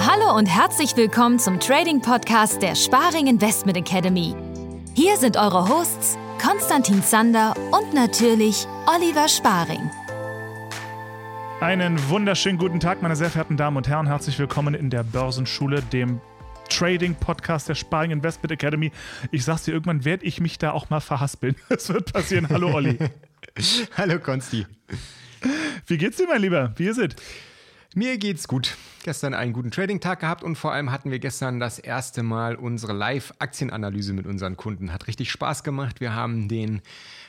Hallo und herzlich willkommen zum Trading Podcast der Sparing Investment Academy. Hier sind eure Hosts Konstantin Zander und natürlich Oliver Sparing. Einen wunderschönen guten Tag, meine sehr verehrten Damen und Herren. Herzlich willkommen in der Börsenschule, dem Trading-Podcast der Sparing Investment Academy. Ich sag's dir, irgendwann werde ich mich da auch mal verhaspeln. Es wird passieren. Hallo, Olli. Hallo, Konsti. Wie geht's dir, mein Lieber? Wie ist es? Mir geht's gut. Gestern einen guten Trading-Tag gehabt und vor allem hatten wir gestern das erste Mal unsere Live-Aktienanalyse mit unseren Kunden. Hat richtig Spaß gemacht. Wir haben den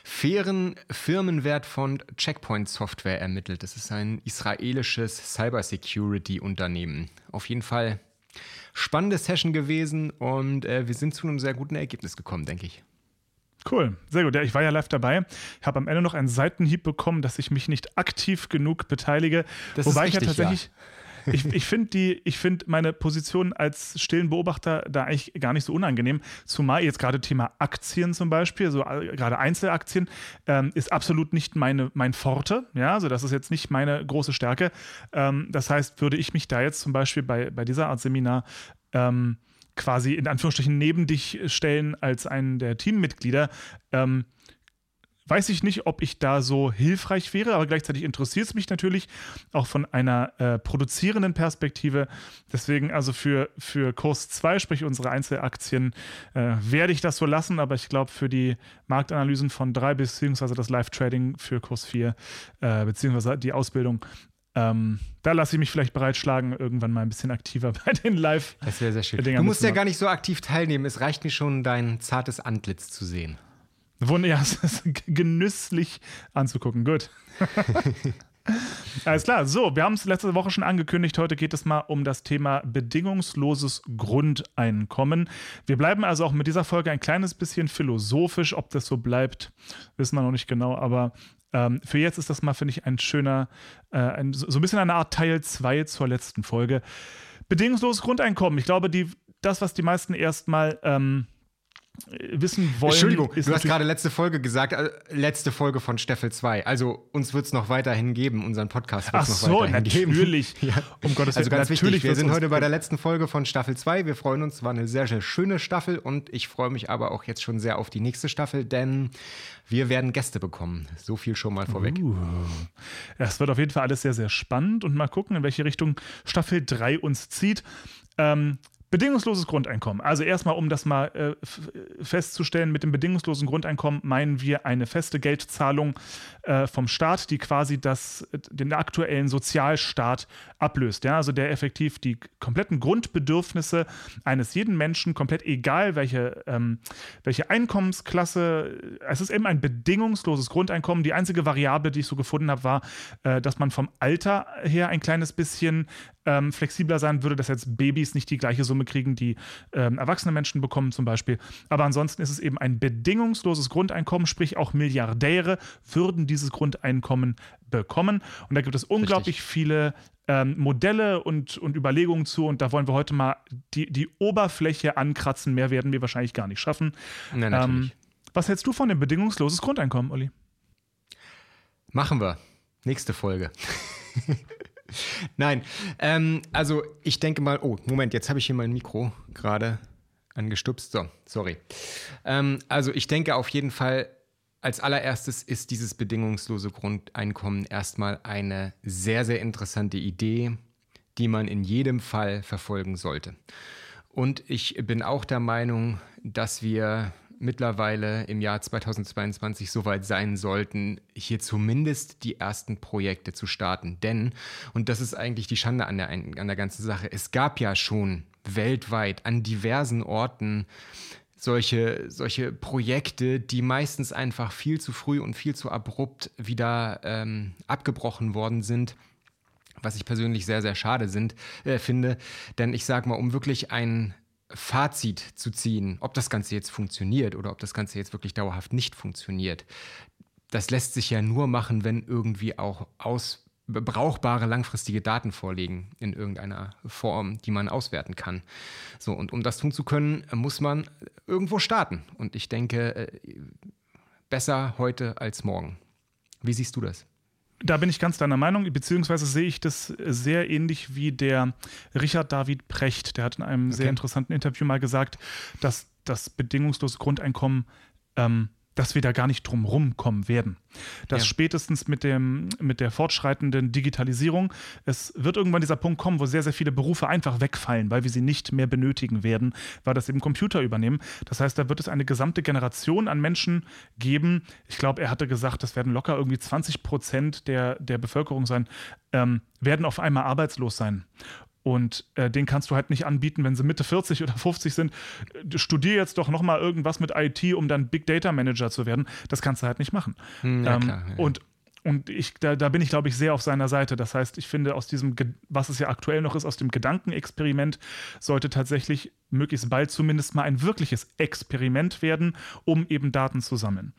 fairen Firmenwert von Checkpoint Software ermittelt. Das ist ein israelisches Cybersecurity-Unternehmen. Auf jeden Fall spannende Session gewesen und äh, wir sind zu einem sehr guten Ergebnis gekommen, denke ich. Cool, sehr gut. Ja, ich war ja live dabei. Ich habe am Ende noch einen Seitenhieb bekommen, dass ich mich nicht aktiv genug beteilige. Das Wobei ist richtig, ich ja tatsächlich. Ja. Ich, ich finde die, ich finde meine Position als stillen Beobachter da eigentlich gar nicht so unangenehm. Zumal jetzt gerade Thema Aktien zum Beispiel, so äh, gerade Einzelaktien, ähm, ist absolut nicht meine, mein Forte. Ja, also das ist jetzt nicht meine große Stärke. Ähm, das heißt, würde ich mich da jetzt zum Beispiel bei, bei dieser Art Seminar ähm, quasi in Anführungsstrichen neben dich stellen als einen der Teammitglieder, ähm, weiß ich nicht, ob ich da so hilfreich wäre, aber gleichzeitig interessiert es mich natürlich auch von einer äh, produzierenden Perspektive. Deswegen also für, für Kurs 2, sprich unsere Einzelaktien, äh, werde ich das so lassen, aber ich glaube für die Marktanalysen von 3 beziehungsweise das Live-Trading für Kurs 4 äh, beziehungsweise die Ausbildung, ähm, da lasse ich mich vielleicht bereitschlagen, irgendwann mal ein bisschen aktiver bei den live Das wäre sehr schön. Du musst ja gar nicht so aktiv teilnehmen. Es reicht mir schon, dein zartes Antlitz zu sehen. Wunder, ja, es ist genüsslich anzugucken. Gut. Alles klar. So, wir haben es letzte Woche schon angekündigt. Heute geht es mal um das Thema bedingungsloses Grundeinkommen. Wir bleiben also auch mit dieser Folge ein kleines bisschen philosophisch. Ob das so bleibt, wissen wir noch nicht genau. Aber ähm, für jetzt ist das mal, finde ich, ein schöner, äh, ein, so ein bisschen eine Art Teil 2 zur letzten Folge. Bedingungsloses Grundeinkommen. Ich glaube, die, das, was die meisten erstmal. Ähm, wissen wollen. Entschuldigung, du hast gerade letzte Folge gesagt, äh, letzte Folge von Staffel 2. Also uns wird es noch weiterhin geben, unseren Podcast wird es noch so, weiterhin geben. natürlich. ja. Um Gottes Also Willen, ganz natürlich wichtig, wir sind heute bei der letzten Folge von Staffel 2. Wir freuen uns, war eine sehr, sehr schöne Staffel und ich freue mich aber auch jetzt schon sehr auf die nächste Staffel, denn wir werden Gäste bekommen. So viel schon mal vorweg. Uh. Wird auf jeden Fall alles sehr, sehr spannend und mal gucken, in welche Richtung Staffel 3 uns zieht. Ähm, Bedingungsloses Grundeinkommen. Also erstmal, um das mal äh, festzustellen, mit dem bedingungslosen Grundeinkommen meinen wir eine feste Geldzahlung äh, vom Staat, die quasi das, den aktuellen Sozialstaat ablöst. Ja? Also der effektiv die kompletten Grundbedürfnisse eines jeden Menschen, komplett egal welche, ähm, welche Einkommensklasse, es ist eben ein bedingungsloses Grundeinkommen. Die einzige Variable, die ich so gefunden habe, war, äh, dass man vom Alter her ein kleines bisschen ähm, flexibler sein würde, dass jetzt Babys nicht die gleiche Summe kriegen, die ähm, erwachsene Menschen bekommen zum Beispiel. Aber ansonsten ist es eben ein bedingungsloses Grundeinkommen, sprich auch Milliardäre würden dieses Grundeinkommen bekommen. Und da gibt es unglaublich viele ähm, Modelle und, und Überlegungen zu. Und da wollen wir heute mal die, die Oberfläche ankratzen. Mehr werden wir wahrscheinlich gar nicht schaffen. Na, natürlich. Ähm, was hältst du von dem bedingungsloses Grundeinkommen, Olli? Machen wir. Nächste Folge. Nein, ähm, also ich denke mal, oh, Moment, jetzt habe ich hier mein Mikro gerade angestupst. So, sorry. Ähm, also ich denke auf jeden Fall, als allererstes ist dieses bedingungslose Grundeinkommen erstmal eine sehr, sehr interessante Idee, die man in jedem Fall verfolgen sollte. Und ich bin auch der Meinung, dass wir mittlerweile im Jahr 2022 soweit sein sollten, hier zumindest die ersten Projekte zu starten. Denn, und das ist eigentlich die Schande an der, an der ganzen Sache, es gab ja schon weltweit an diversen Orten solche, solche Projekte, die meistens einfach viel zu früh und viel zu abrupt wieder ähm, abgebrochen worden sind was ich persönlich sehr, sehr schade sind, äh, finde. Denn ich sage mal, um wirklich ein Fazit zu ziehen, ob das Ganze jetzt funktioniert oder ob das Ganze jetzt wirklich dauerhaft nicht funktioniert, das lässt sich ja nur machen, wenn irgendwie auch aus brauchbare langfristige Daten vorliegen in irgendeiner Form, die man auswerten kann. So, und um das tun zu können, muss man irgendwo starten. Und ich denke, äh, besser heute als morgen. Wie siehst du das? Da bin ich ganz deiner Meinung, beziehungsweise sehe ich das sehr ähnlich wie der Richard David Precht. Der hat in einem okay. sehr interessanten Interview mal gesagt, dass das bedingungslose Grundeinkommen ähm, dass wir da gar nicht drum rumkommen werden. Dass ja. spätestens mit, dem, mit der fortschreitenden Digitalisierung, es wird irgendwann dieser Punkt kommen, wo sehr, sehr viele Berufe einfach wegfallen, weil wir sie nicht mehr benötigen werden, weil das eben Computer übernehmen. Das heißt, da wird es eine gesamte Generation an Menschen geben. Ich glaube, er hatte gesagt, das werden locker irgendwie 20 Prozent der, der Bevölkerung sein, ähm, werden auf einmal arbeitslos sein. Und äh, den kannst du halt nicht anbieten, wenn sie Mitte 40 oder 50 sind. Äh, studier jetzt doch nochmal irgendwas mit IT, um dann Big Data Manager zu werden. Das kannst du halt nicht machen. Hm, ja, ähm, klar, ja. Und und ich, da, da bin ich, glaube ich, sehr auf seiner Seite. Das heißt, ich finde, aus diesem, was es ja aktuell noch ist, aus dem Gedankenexperiment, sollte tatsächlich möglichst bald zumindest mal ein wirkliches Experiment werden, um eben Daten zu sammeln.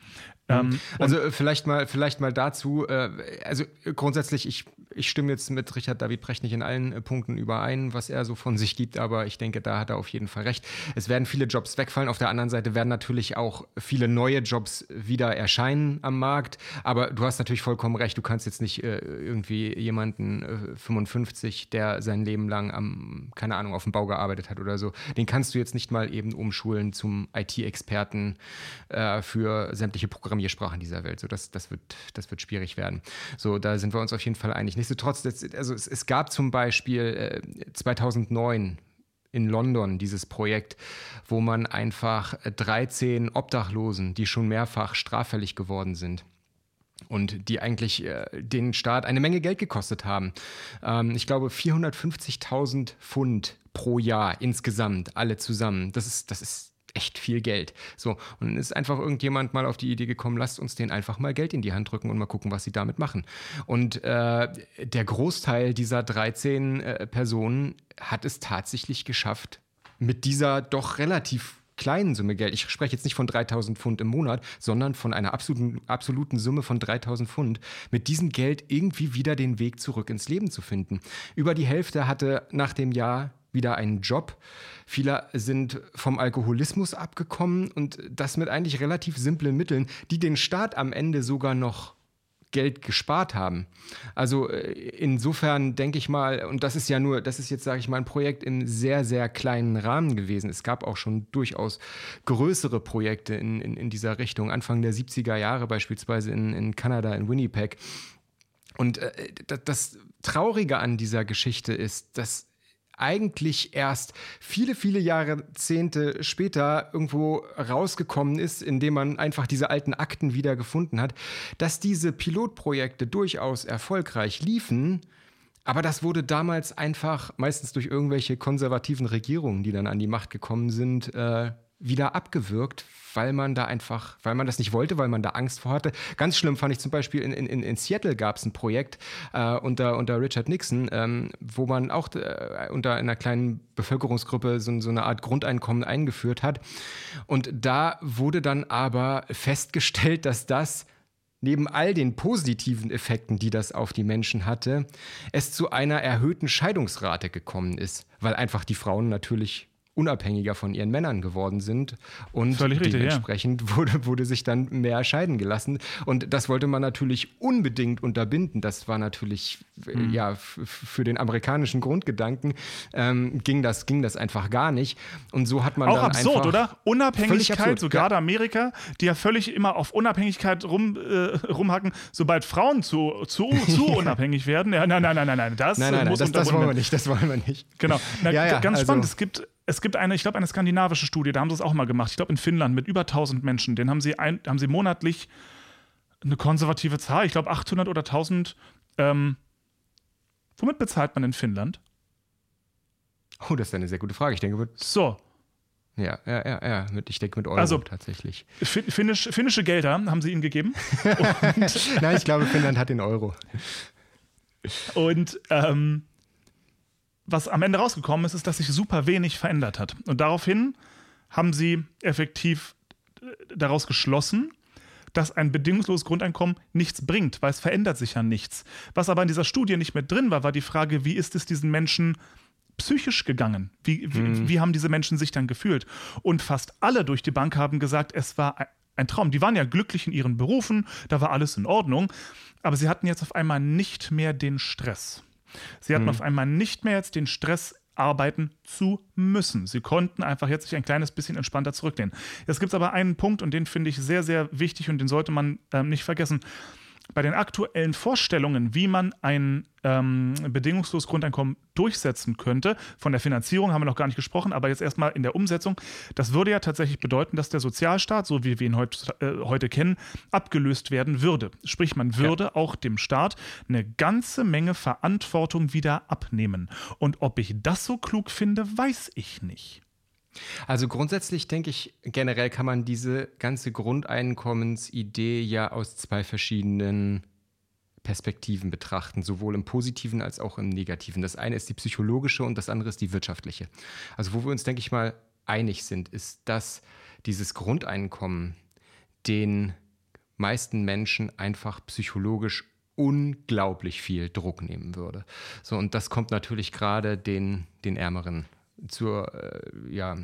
Mhm. Ähm, also äh, vielleicht mal, vielleicht mal dazu, äh, also grundsätzlich, ich, ich stimme jetzt mit Richard David Brecht nicht in allen äh, Punkten überein, was er so von sich gibt, aber ich denke, da hat er auf jeden Fall recht. Es werden viele Jobs wegfallen. Auf der anderen Seite werden natürlich auch viele neue Jobs wieder erscheinen am Markt. Aber du hast natürlich vollkommen recht, du kannst jetzt nicht äh, irgendwie jemanden äh, 55, der sein Leben lang am, keine Ahnung, auf dem Bau gearbeitet hat oder so, den kannst du jetzt nicht mal eben umschulen zum IT-Experten äh, für sämtliche Programme Programmiersprachen dieser Welt. So, das, das, wird, das wird schwierig werden. So, da sind wir uns auf jeden Fall einig. Nichtsdestotrotz, also es, es gab zum Beispiel äh, 2009 in London dieses Projekt, wo man einfach 13 Obdachlosen, die schon mehrfach straffällig geworden sind, und die eigentlich äh, den Staat eine Menge Geld gekostet haben. Ähm, ich glaube 450.000 Pfund pro Jahr insgesamt, alle zusammen. Das ist, das ist echt viel Geld. So, und dann ist einfach irgendjemand mal auf die Idee gekommen, lasst uns denen einfach mal Geld in die Hand drücken und mal gucken, was sie damit machen. Und äh, der Großteil dieser 13 äh, Personen hat es tatsächlich geschafft, mit dieser doch relativ kleinen Summe Geld, ich spreche jetzt nicht von 3000 Pfund im Monat, sondern von einer absoluten, absoluten Summe von 3000 Pfund, mit diesem Geld irgendwie wieder den Weg zurück ins Leben zu finden. Über die Hälfte hatte nach dem Jahr wieder einen Job. Viele sind vom Alkoholismus abgekommen und das mit eigentlich relativ simplen Mitteln, die den Staat am Ende sogar noch Geld gespart haben. Also äh, insofern denke ich mal, und das ist ja nur, das ist jetzt, sage ich mal, ein Projekt in sehr, sehr kleinen Rahmen gewesen. Es gab auch schon durchaus größere Projekte in, in, in dieser Richtung, Anfang der 70er Jahre beispielsweise in, in Kanada, in Winnipeg. Und äh, das Traurige an dieser Geschichte ist, dass eigentlich erst viele, viele Jahrzehnte später irgendwo rausgekommen ist, indem man einfach diese alten Akten wieder gefunden hat, dass diese Pilotprojekte durchaus erfolgreich liefen. Aber das wurde damals einfach, meistens durch irgendwelche konservativen Regierungen, die dann an die Macht gekommen sind, äh, wieder abgewürgt, weil man da einfach, weil man das nicht wollte, weil man da Angst vor hatte. Ganz schlimm fand ich zum Beispiel in, in, in Seattle gab es ein Projekt äh, unter, unter Richard Nixon, ähm, wo man auch äh, unter einer kleinen Bevölkerungsgruppe so, so eine Art Grundeinkommen eingeführt hat. Und da wurde dann aber festgestellt, dass das neben all den positiven Effekten, die das auf die Menschen hatte, es zu einer erhöhten Scheidungsrate gekommen ist, weil einfach die Frauen natürlich unabhängiger von ihren Männern geworden sind und Völlig dementsprechend richtig, ja. wurde, wurde sich dann mehr scheiden gelassen. Und das wollte man natürlich unbedingt unterbinden. Das war natürlich mhm. ja für den amerikanischen Grundgedanken ähm, ging, das, ging das einfach gar nicht. Und so hat man auch dann absurd, einfach oder? Unabhängigkeit, so gerade ja. Amerika, die ja völlig immer auf Unabhängigkeit rum, äh, rumhacken, sobald Frauen zu, zu, zu unabhängig werden. Ja, nein, nein, nein, nein, nein, das nein, nein, muss nein, das, das wollen wir nicht, das wollen wir nicht. Genau. Na, ja, ganz also, spannend. Es gibt es gibt eine, ich glaube, eine skandinavische Studie, da haben sie es auch mal gemacht. Ich glaube, in Finnland mit über 1000 Menschen. Den haben sie, ein, haben sie monatlich eine konservative Zahl, ich glaube 800 oder 1000. Ähm, womit bezahlt man in Finnland? Oh, das ist eine sehr gute Frage. Ich denke, mit. So. Ja, ja, ja, ja. Ich denke mit Euro also, tatsächlich. Finnisch, finnische Gelder haben sie ihnen gegeben. Nein, ich glaube, Finnland hat den Euro. Und ähm, was am Ende rausgekommen ist, ist, dass sich super wenig verändert hat. Und daraufhin haben sie effektiv äh, daraus geschlossen, dass ein bedingungsloses Grundeinkommen nichts bringt, weil es verändert sich ja nichts. Was aber in dieser Studie nicht mit drin war, war die Frage, wie ist es diesen Menschen psychisch gegangen? Wie, wie, mhm. wie haben diese Menschen sich dann gefühlt? Und fast alle durch die Bank haben gesagt, es war ein Traum. Die waren ja glücklich in ihren Berufen, da war alles in Ordnung, aber sie hatten jetzt auf einmal nicht mehr den Stress. Sie hatten mhm. auf einmal nicht mehr jetzt den Stress, arbeiten zu müssen. Sie konnten einfach jetzt sich ein kleines bisschen entspannter zurücklehnen. Jetzt gibt es aber einen Punkt und den finde ich sehr, sehr wichtig und den sollte man äh, nicht vergessen bei den aktuellen Vorstellungen, wie man ein ähm, bedingungsloses Grundeinkommen durchsetzen könnte, von der Finanzierung haben wir noch gar nicht gesprochen, aber jetzt erstmal in der Umsetzung, das würde ja tatsächlich bedeuten, dass der Sozialstaat, so wie wir ihn heut, äh, heute kennen, abgelöst werden würde. Sprich, man würde ja. auch dem Staat eine ganze Menge Verantwortung wieder abnehmen. Und ob ich das so klug finde, weiß ich nicht. Also grundsätzlich denke ich, generell kann man diese ganze Grundeinkommensidee ja aus zwei verschiedenen Perspektiven betrachten, sowohl im positiven als auch im negativen. Das eine ist die psychologische und das andere ist die wirtschaftliche. Also wo wir uns, denke ich mal, einig sind, ist, dass dieses Grundeinkommen den meisten Menschen einfach psychologisch unglaublich viel Druck nehmen würde. So, und das kommt natürlich gerade den, den Ärmeren zur, äh, ja, äh,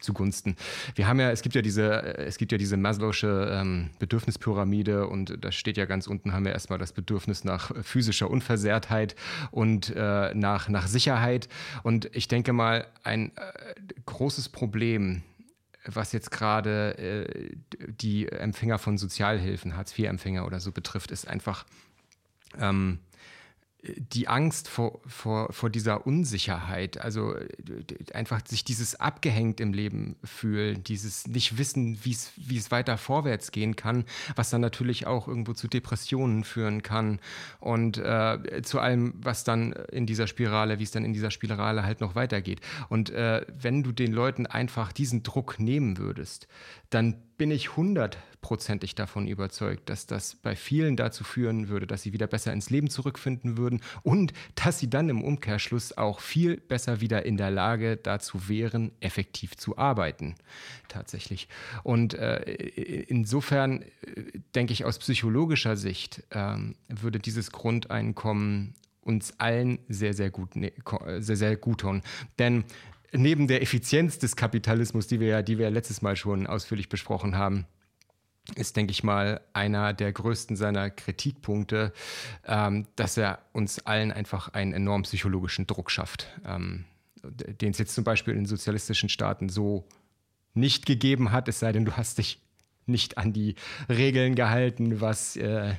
zugunsten. Wir haben ja, es gibt ja diese, äh, es gibt ja diese Maslow'sche ähm, Bedürfnispyramide und da steht ja ganz unten haben wir erstmal das Bedürfnis nach physischer Unversehrtheit und äh, nach, nach Sicherheit. Und ich denke mal, ein äh, großes Problem was jetzt gerade äh, die Empfänger von Sozialhilfen, Hartz-IV-Empfänger oder so betrifft, ist einfach ähm, die Angst vor, vor, vor dieser Unsicherheit, also einfach sich dieses abgehängt im Leben fühlen, dieses nicht wissen, wie es weiter vorwärts gehen kann, was dann natürlich auch irgendwo zu Depressionen führen kann und äh, zu allem, was dann in dieser Spirale, wie es dann in dieser Spirale halt noch weitergeht. Und äh, wenn du den Leuten einfach diesen Druck nehmen würdest, dann bin ich hundertprozentig davon überzeugt, dass das bei vielen dazu führen würde, dass sie wieder besser ins Leben zurückfinden würden und dass sie dann im Umkehrschluss auch viel besser wieder in der Lage dazu wären, effektiv zu arbeiten. Tatsächlich. Und äh, insofern äh, denke ich aus psychologischer Sicht äh, würde dieses Grundeinkommen uns allen sehr, sehr gut, ne, sehr, sehr gut tun. Denn neben der Effizienz des Kapitalismus, die wir ja, die wir letztes Mal schon ausführlich besprochen haben, ist, denke ich mal, einer der größten seiner Kritikpunkte, ähm, dass er uns allen einfach einen enormen psychologischen Druck schafft, ähm, den es jetzt zum Beispiel in sozialistischen Staaten so nicht gegeben hat, es sei denn, du hast dich nicht an die Regeln gehalten, was äh,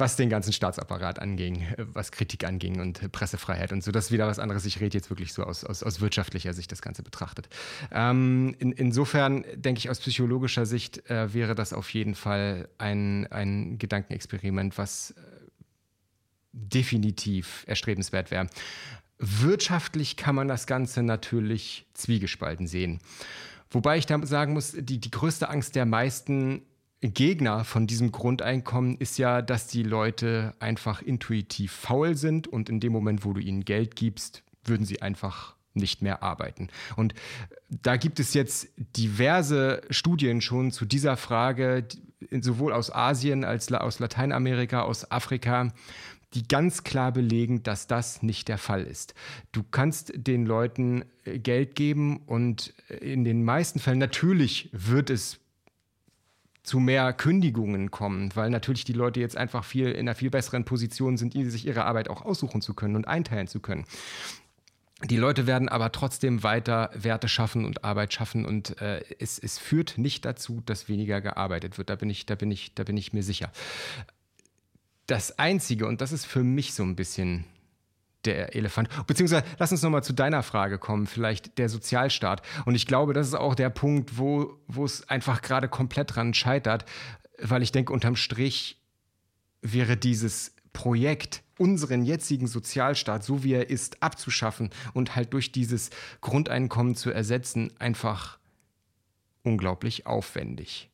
was den ganzen Staatsapparat anging, was Kritik anging und Pressefreiheit und so. Das ist wieder was anderes. Ich rede jetzt wirklich so aus, aus, aus wirtschaftlicher Sicht das Ganze betrachtet. Ähm, in, insofern denke ich, aus psychologischer Sicht äh, wäre das auf jeden Fall ein, ein Gedankenexperiment, was äh, definitiv erstrebenswert wäre. Wirtschaftlich kann man das Ganze natürlich zwiegespalten sehen. Wobei ich da sagen muss, die, die größte Angst der meisten Gegner von diesem Grundeinkommen ist ja, dass die Leute einfach intuitiv faul sind und in dem Moment, wo du ihnen Geld gibst, würden sie einfach nicht mehr arbeiten. Und da gibt es jetzt diverse Studien schon zu dieser Frage, sowohl aus Asien als aus Lateinamerika, aus Afrika, die ganz klar belegen, dass das nicht der Fall ist. Du kannst den Leuten Geld geben und in den meisten Fällen natürlich wird es zu mehr Kündigungen kommen, weil natürlich die Leute jetzt einfach viel in einer viel besseren Position sind, sich ihre Arbeit auch aussuchen zu können und einteilen zu können. Die Leute werden aber trotzdem weiter Werte schaffen und Arbeit schaffen und äh, es, es führt nicht dazu, dass weniger gearbeitet wird. Da bin ich, da bin ich, da bin ich mir sicher. Das Einzige, und das ist für mich so ein bisschen der Elefant. Beziehungsweise lass uns nochmal zu deiner Frage kommen, vielleicht der Sozialstaat. Und ich glaube, das ist auch der Punkt, wo, es einfach gerade komplett dran scheitert, weil ich denke, unterm Strich wäre dieses Projekt, unseren jetzigen Sozialstaat, so wie er ist, abzuschaffen und halt durch dieses Grundeinkommen zu ersetzen, einfach unglaublich aufwendig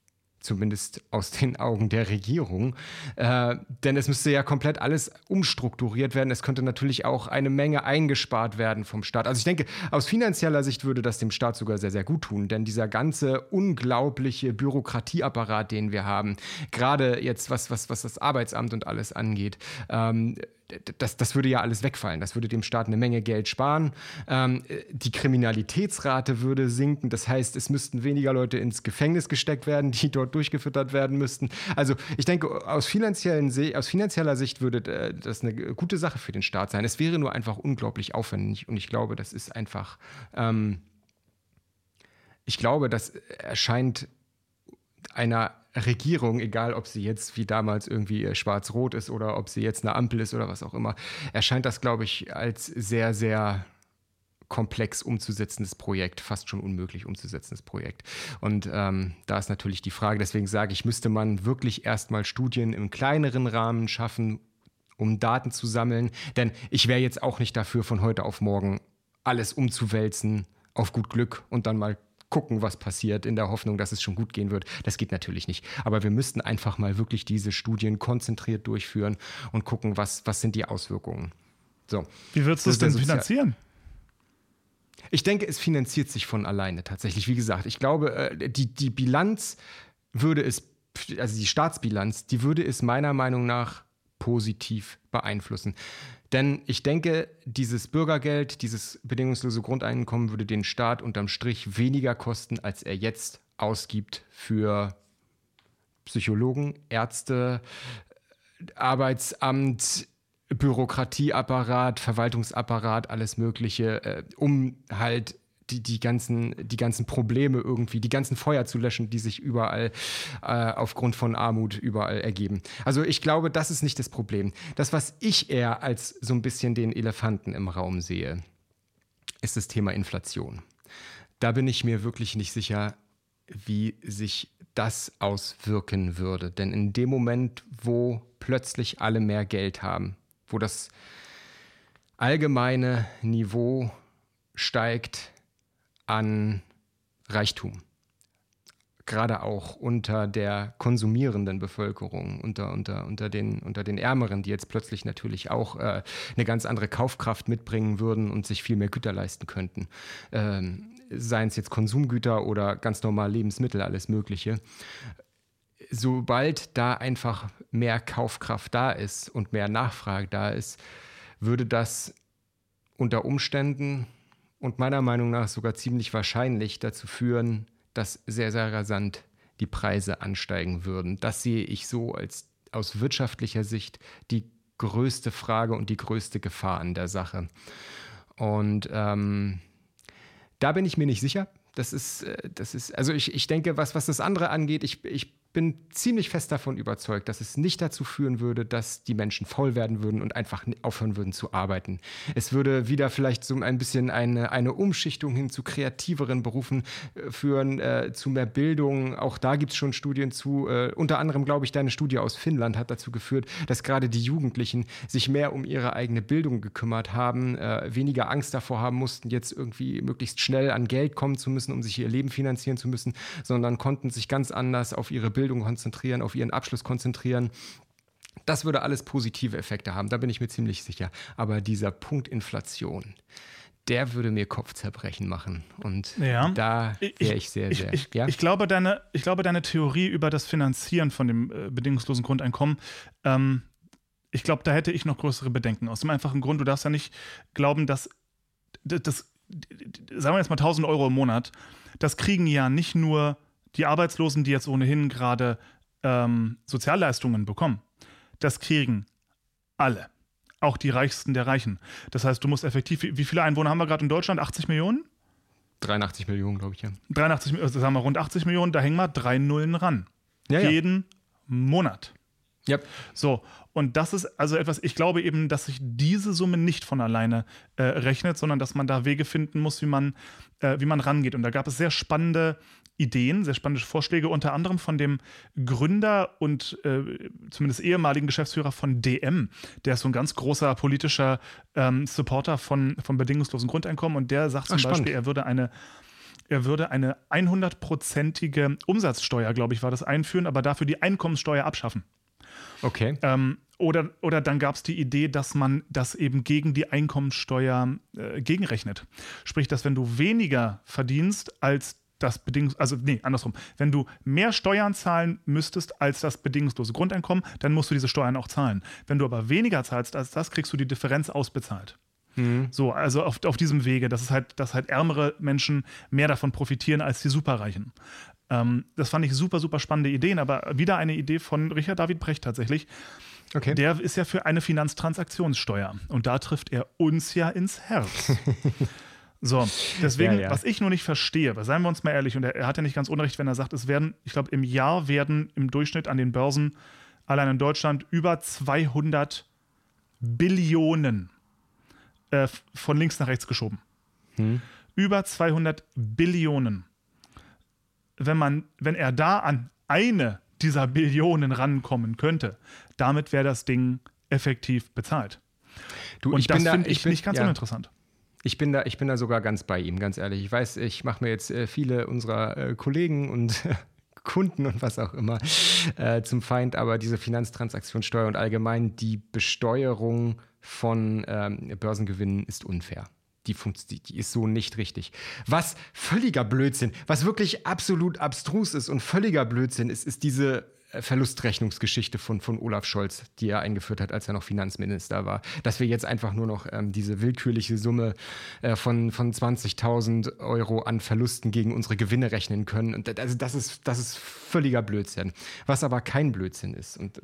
zumindest aus den Augen der Regierung. Äh, denn es müsste ja komplett alles umstrukturiert werden. Es könnte natürlich auch eine Menge eingespart werden vom Staat. Also ich denke, aus finanzieller Sicht würde das dem Staat sogar sehr, sehr gut tun. Denn dieser ganze unglaubliche Bürokratieapparat, den wir haben, gerade jetzt was, was, was das Arbeitsamt und alles angeht, ähm, das, das würde ja alles wegfallen. Das würde dem Staat eine Menge Geld sparen. Ähm, die Kriminalitätsrate würde sinken. Das heißt, es müssten weniger Leute ins Gefängnis gesteckt werden, die dort durchgefüttert werden müssten. Also ich denke, aus, finanziellen, aus finanzieller Sicht würde äh, das eine gute Sache für den Staat sein. Es wäre nur einfach unglaublich aufwendig und ich glaube, das ist einfach. Ähm, ich glaube, das erscheint einer Regierung, egal ob sie jetzt wie damals irgendwie äh, schwarz-rot ist oder ob sie jetzt eine Ampel ist oder was auch immer, erscheint das, glaube ich, als sehr, sehr komplex umzusetzendes Projekt, fast schon unmöglich umzusetzendes Projekt. Und ähm, da ist natürlich die Frage, deswegen sage ich, müsste man wirklich erstmal Studien im kleineren Rahmen schaffen, um Daten zu sammeln. Denn ich wäre jetzt auch nicht dafür, von heute auf morgen alles umzuwälzen auf gut Glück und dann mal gucken, was passiert, in der Hoffnung, dass es schon gut gehen wird. Das geht natürlich nicht. Aber wir müssten einfach mal wirklich diese Studien konzentriert durchführen und gucken, was, was sind die Auswirkungen. So. Wie würdest du es denn finanzieren? Ich denke, es finanziert sich von alleine tatsächlich. Wie gesagt, ich glaube, äh, die, die Bilanz würde es, also die Staatsbilanz, die würde es meiner Meinung nach positiv beeinflussen. Denn ich denke, dieses Bürgergeld, dieses bedingungslose Grundeinkommen würde den Staat unterm Strich weniger kosten, als er jetzt ausgibt für Psychologen, Ärzte, Arbeitsamt, Bürokratieapparat, Verwaltungsapparat, alles Mögliche, äh, um halt die, die, ganzen, die ganzen Probleme irgendwie, die ganzen Feuer zu löschen, die sich überall äh, aufgrund von Armut überall ergeben. Also ich glaube, das ist nicht das Problem. Das, was ich eher als so ein bisschen den Elefanten im Raum sehe, ist das Thema Inflation. Da bin ich mir wirklich nicht sicher, wie sich das auswirken würde. Denn in dem Moment, wo plötzlich alle mehr Geld haben, wo das allgemeine Niveau steigt, an Reichtum. Gerade auch unter der konsumierenden Bevölkerung, unter, unter, unter, den, unter den Ärmeren, die jetzt plötzlich natürlich auch äh, eine ganz andere Kaufkraft mitbringen würden und sich viel mehr Güter leisten könnten. Ähm, seien es jetzt Konsumgüter oder ganz normal Lebensmittel, alles Mögliche. Sobald da einfach mehr Kaufkraft da ist und mehr Nachfrage da ist, würde das unter Umständen und meiner Meinung nach sogar ziemlich wahrscheinlich dazu führen, dass sehr, sehr rasant die Preise ansteigen würden. Das sehe ich so als aus wirtschaftlicher Sicht die größte Frage und die größte Gefahr an der Sache. Und ähm, da bin ich mir nicht sicher. Das ist, äh, das ist, also ich, ich denke, was, was das andere angeht, ich, ich bin ziemlich fest davon überzeugt, dass es nicht dazu führen würde, dass die Menschen faul werden würden und einfach aufhören würden zu arbeiten. Es würde wieder vielleicht so ein bisschen eine, eine Umschichtung hin zu kreativeren Berufen äh, führen, äh, zu mehr Bildung. Auch da gibt es schon Studien zu. Äh, unter anderem, glaube ich, deine Studie aus Finnland hat dazu geführt, dass gerade die Jugendlichen sich mehr um ihre eigene Bildung gekümmert haben, äh, weniger Angst davor haben mussten, jetzt irgendwie möglichst schnell an Geld kommen zu müssen, um sich ihr Leben finanzieren zu müssen, sondern konnten sich ganz anders auf ihre Bildung Bildung konzentrieren, auf ihren Abschluss konzentrieren. Das würde alles positive Effekte haben, da bin ich mir ziemlich sicher. Aber dieser Punkt Inflation, der würde mir Kopfzerbrechen machen. Und ja. da wäre ich sehr, sehr. Ich, ich, ja? ich, glaube, deine, ich glaube, deine Theorie über das Finanzieren von dem äh, bedingungslosen Grundeinkommen, ähm, ich glaube, da hätte ich noch größere Bedenken. Aus dem einfachen Grund, du darfst ja nicht glauben, dass das, sagen wir jetzt mal 1000 Euro im Monat, das kriegen ja nicht nur die Arbeitslosen, die jetzt ohnehin gerade ähm, Sozialleistungen bekommen, das kriegen alle. Auch die Reichsten der Reichen. Das heißt, du musst effektiv, wie viele Einwohner haben wir gerade in Deutschland? 80 Millionen? 83 Millionen, glaube ich, ja. 83, also sagen wir rund 80 Millionen, da hängen wir drei Nullen ran. Ja, Jeden ja. Monat. Ja. So, und das ist also etwas, ich glaube eben, dass sich diese Summe nicht von alleine äh, rechnet, sondern dass man da Wege finden muss, wie man, äh, wie man rangeht. Und da gab es sehr spannende Ideen, sehr spannende Vorschläge, unter anderem von dem Gründer und äh, zumindest ehemaligen Geschäftsführer von DM. Der ist so ein ganz großer politischer ähm, Supporter von, von bedingungslosen Grundeinkommen und der sagt zum Ach, Beispiel, er würde eine er würde eine 100-prozentige Umsatzsteuer, glaube ich, war das einführen, aber dafür die Einkommenssteuer abschaffen. Okay. Ähm, oder, oder dann gab es die Idee, dass man das eben gegen die Einkommenssteuer äh, gegenrechnet. Sprich, dass wenn du weniger verdienst als das Bedingungs also nee, andersrum. Wenn du mehr Steuern zahlen müsstest als das bedingungslose Grundeinkommen, dann musst du diese Steuern auch zahlen. Wenn du aber weniger zahlst als das, kriegst du die Differenz ausbezahlt. Mhm. So, also auf, auf diesem Wege, dass es halt, dass halt ärmere Menschen mehr davon profitieren als die Superreichen. Ähm, das fand ich super, super spannende Ideen, aber wieder eine Idee von Richard David Brecht tatsächlich. Okay. Der ist ja für eine Finanztransaktionssteuer. Und da trifft er uns ja ins Herz. So, deswegen, ja, ja. was ich nur nicht verstehe, seien wir uns mal ehrlich, und er, er, hat ja nicht ganz unrecht, wenn er sagt, es werden, ich glaube, im Jahr werden im Durchschnitt an den Börsen allein in Deutschland über 200 Billionen äh, von links nach rechts geschoben. Hm. Über 200 Billionen. Wenn man, wenn er da an eine dieser Billionen rankommen könnte, damit wäre das Ding effektiv bezahlt. Du, und das finde ich, ich bin, nicht ganz ja. uninteressant. Ich bin, da, ich bin da sogar ganz bei ihm, ganz ehrlich. Ich weiß, ich mache mir jetzt äh, viele unserer äh, Kollegen und Kunden und was auch immer äh, zum Feind, aber diese Finanztransaktionssteuer und allgemein die Besteuerung von ähm, Börsengewinnen ist unfair. Die, die, die, ist so nicht richtig. Was völliger Blödsinn, was wirklich absolut abstrus ist und völliger Blödsinn ist, ist diese Verlustrechnungsgeschichte von, von Olaf Scholz, die er eingeführt hat, als er noch Finanzminister war. Dass wir jetzt einfach nur noch ähm, diese willkürliche Summe äh, von, von 20.000 Euro an Verlusten gegen unsere Gewinne rechnen können. Und also das, ist, das ist völliger Blödsinn. Was aber kein Blödsinn ist, und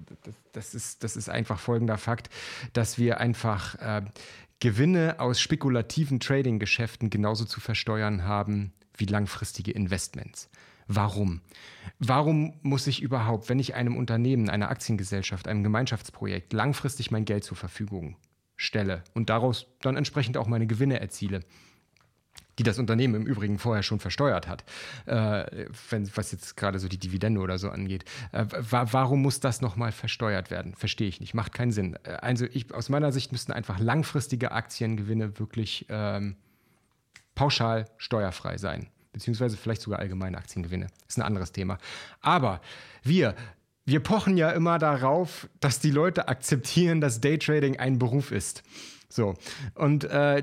das ist, das ist einfach folgender Fakt, dass wir einfach äh, Gewinne aus spekulativen Trading-Geschäften genauso zu versteuern haben wie langfristige Investments. Warum? Warum muss ich überhaupt, wenn ich einem Unternehmen, einer Aktiengesellschaft, einem Gemeinschaftsprojekt langfristig mein Geld zur Verfügung stelle und daraus dann entsprechend auch meine Gewinne erziele, die das Unternehmen im Übrigen vorher schon versteuert hat, äh, wenn, was jetzt gerade so die Dividende oder so angeht. Äh, wa warum muss das nochmal versteuert werden? Verstehe ich nicht, macht keinen Sinn. Äh, also ich, aus meiner Sicht müssten einfach langfristige Aktiengewinne wirklich ähm, pauschal steuerfrei sein beziehungsweise vielleicht sogar allgemeine Aktiengewinne. Ist ein anderes Thema. Aber wir, wir pochen ja immer darauf, dass die Leute akzeptieren, dass Daytrading ein Beruf ist. So. Und äh,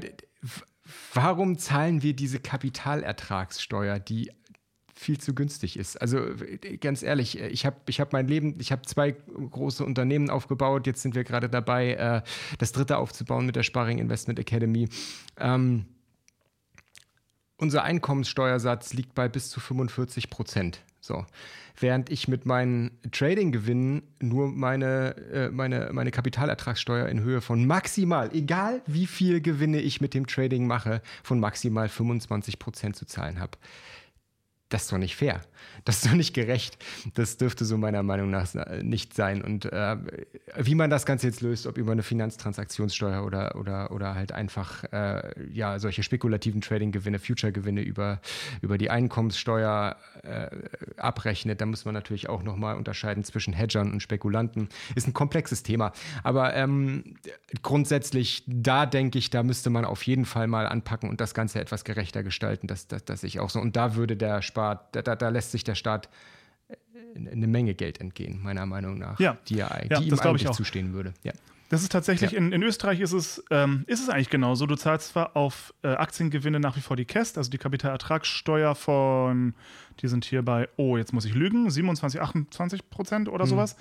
warum zahlen wir diese Kapitalertragssteuer, die viel zu günstig ist. Also ganz ehrlich, ich habe ich hab mein Leben, ich habe zwei große Unternehmen aufgebaut. Jetzt sind wir gerade dabei, äh, das dritte aufzubauen mit der Sparring Investment Academy. Ähm, unser Einkommenssteuersatz liegt bei bis zu 45 Prozent. So. Während ich mit meinen Trading-Gewinnen nur meine, äh, meine, meine Kapitalertragssteuer in Höhe von maximal, egal wie viel Gewinne ich mit dem Trading mache, von maximal 25 Prozent zu zahlen habe das ist doch nicht fair. Das ist doch nicht gerecht. Das dürfte so meiner Meinung nach nicht sein. Und äh, wie man das Ganze jetzt löst, ob über eine Finanztransaktionssteuer oder, oder, oder halt einfach äh, ja, solche spekulativen Trading-Gewinne, Future-Gewinne über, über die Einkommenssteuer äh, abrechnet, da muss man natürlich auch nochmal unterscheiden zwischen Hedgern und Spekulanten. Ist ein komplexes Thema. Aber ähm, grundsätzlich, da denke ich, da müsste man auf jeden Fall mal anpacken und das Ganze etwas gerechter gestalten. Das, das, das ich auch so. Und da würde der Spaß spart, da, da, lässt sich der Staat äh, eine Menge Geld entgehen, meiner Meinung nach, ja. die, er, die ihm eigentlich zustehen würde. Ja. Das ist tatsächlich, ja. in, in, Österreich ist es, ähm, ist es eigentlich genauso. Du zahlst zwar auf äh, Aktiengewinne nach wie vor die KEST, also die Kapitalertragssteuer von, die sind hier bei, oh, jetzt muss ich lügen, 27, 28 Prozent oder mhm. sowas.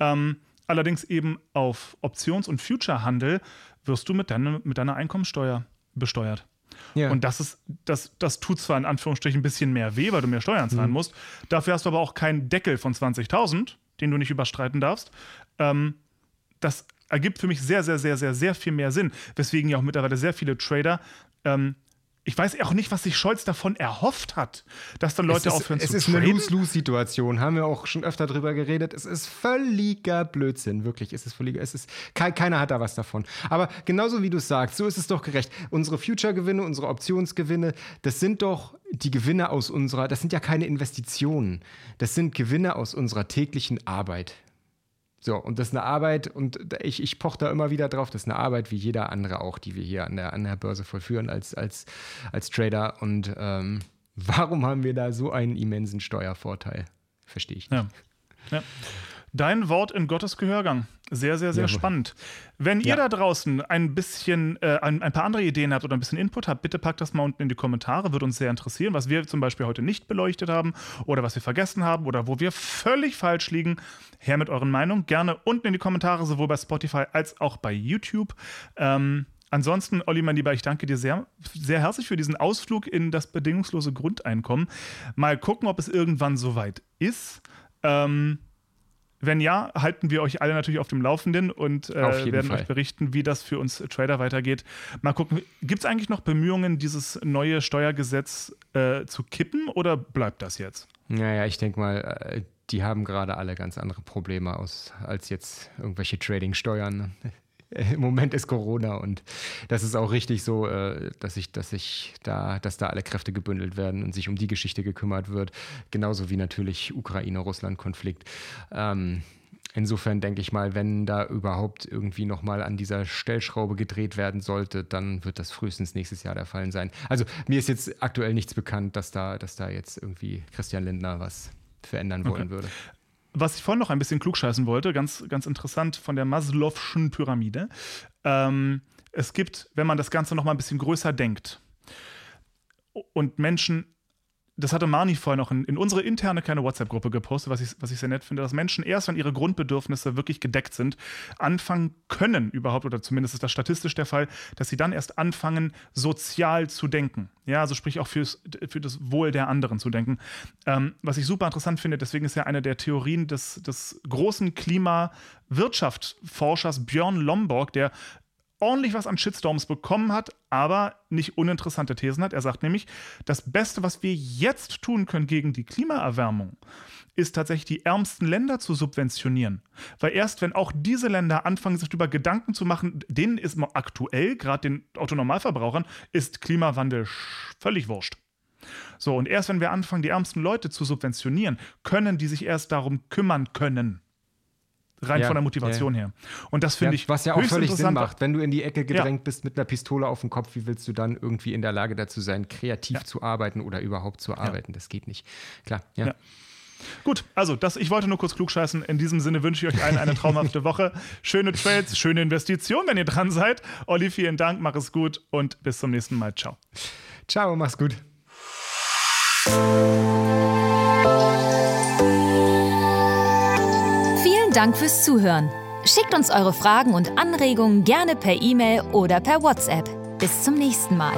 Ähm, allerdings eben auf Options- und Future-Handel wirst du mit, deine, mit deiner Einkommensteuer besteuert. Ja. Und das ist, das, das tut zwar in Anführungsstrichen ein bisschen mehr weh, weil du mehr Steuern zahlen mhm. musst. Dafür hast du aber auch keinen Deckel von 20.000, den du nicht überstreiten darfst. Ähm, das ergibt für mich sehr, sehr, sehr, sehr, sehr viel mehr Sinn. Weswegen ja auch mittlerweile sehr viele Trader ähm, ich weiß auch nicht, was sich Scholz davon erhofft hat, dass dann Leute ist, aufhören zu Es ist eine Lose-Lose-Situation, haben wir auch schon öfter drüber geredet. Es ist völliger Blödsinn, wirklich. Es ist völliger, es ist, keiner hat da was davon. Aber genauso wie du es sagst, so ist es doch gerecht. Unsere Future-Gewinne, unsere Optionsgewinne, das sind doch die Gewinne aus unserer, das sind ja keine Investitionen. Das sind Gewinne aus unserer täglichen Arbeit. So, und das ist eine Arbeit, und ich, ich poche da immer wieder drauf, das ist eine Arbeit wie jeder andere auch, die wir hier an der, an der Börse vollführen als, als, als Trader. Und ähm, warum haben wir da so einen immensen Steuervorteil? Verstehe ich nicht. Ja. ja. Dein Wort in Gottes Gehörgang. Sehr, sehr, sehr Jawohl. spannend. Wenn ihr Ja. da draußen ein bisschen, äh, ein, ein paar andere Ideen habt oder ein bisschen Input habt, bitte packt das mal unten in die Kommentare. Würde uns sehr interessieren, was wir zum Beispiel heute nicht beleuchtet haben oder was wir vergessen haben oder wo wir völlig falsch liegen. Her mit euren Meinungen. Gerne unten in die Kommentare, sowohl bei Spotify als auch bei YouTube. Ähm, Ansonsten, Olli, mein Lieber, ich danke dir sehr, sehr herzlich für diesen Ausflug in das bedingungslose Grundeinkommen. Mal gucken, ob es irgendwann soweit ist. Ähm, wenn ja, halten wir euch alle natürlich auf dem Laufenden und äh, werden Fall. euch berichten, wie das für uns Trader weitergeht. Mal gucken, gibt es eigentlich noch Bemühungen, dieses neue Steuergesetz äh, zu kippen oder bleibt das jetzt? Naja, ich denke mal, äh, die haben gerade alle ganz andere Probleme aus, als jetzt irgendwelche Trading-Steuern. Im Moment ist Corona und das ist auch richtig so, äh, dass ich, dass ich da, dass da alle Kräfte gebündelt werden und sich um die Geschichte gekümmert wird. Genauso wie natürlich Ukraine-Russland-Konflikt. Ähm, Insofern denke ich mal, wenn da überhaupt irgendwie nochmal an dieser Stellschraube gedreht werden sollte, dann wird das frühestens nächstes Jahr der Fall sein. Also mir ist jetzt aktuell nichts bekannt, dass da, dass da jetzt irgendwie Christian Lindner was verändern wollen würde. Was ich vorhin noch ein bisschen klugscheißen wollte, ganz, ganz interessant von der Maslow'schen Pyramide. Ähm, es gibt, wenn man das Ganze noch mal ein bisschen größer denkt und Menschen, das hatte Mani vorhin noch in, in unsere interne kleine WhatsApp-Gruppe gepostet, was ich, was ich sehr nett finde, dass Menschen erst, wenn ihre Grundbedürfnisse wirklich gedeckt sind, anfangen können überhaupt, oder zumindest ist das statistisch der Fall, dass sie dann erst anfangen, sozial zu denken. Ja, also sprich auch fürs, für das Wohl der anderen zu denken. Ähm, was ich super interessant finde, deswegen ist ja eine der Theorien des, des großen Klimawirtschaftsforschers Björn Lomborg, der ordentlich was an Shitstorms bekommen hat, aber nicht uninteressante Thesen hat. Er sagt nämlich, das Beste, was wir jetzt tun können gegen die Klimaerwärmung, ist tatsächlich die ärmsten Länder zu subventionieren. Weil erst wenn auch diese Länder anfangen, sich darüber Gedanken zu machen, denen ist mo- aktuell, gerade den Autonormalverbrauchern, ist Klimawandel völlig wurscht. So, und erst wenn wir anfangen, die ärmsten Leute zu subventionieren, können die sich erst darum kümmern können. Rein Ja, von der Motivation her. Und das finde Ja, ich was ja auch völlig Sinn macht. Wenn du in die Ecke gedrängt bist mit einer Pistole auf dem Kopf, wie willst du dann irgendwie in der Lage dazu sein, kreativ zu arbeiten oder überhaupt zu arbeiten? Das geht nicht. Klar, ja. Ja. Gut, also das, ich wollte nur kurz klugscheißen. In diesem Sinne wünsche ich euch allen eine traumhafte Woche. Schöne Trades, schöne Investitionen, wenn ihr dran seid. Olli, vielen Dank, mach es gut und bis zum nächsten Mal. Ciao. Ciao, mach's gut. Dank fürs Zuhören. Schickt uns eure Fragen und Anregungen gerne per E-Mail oder per WhatsApp. Bis zum nächsten Mal.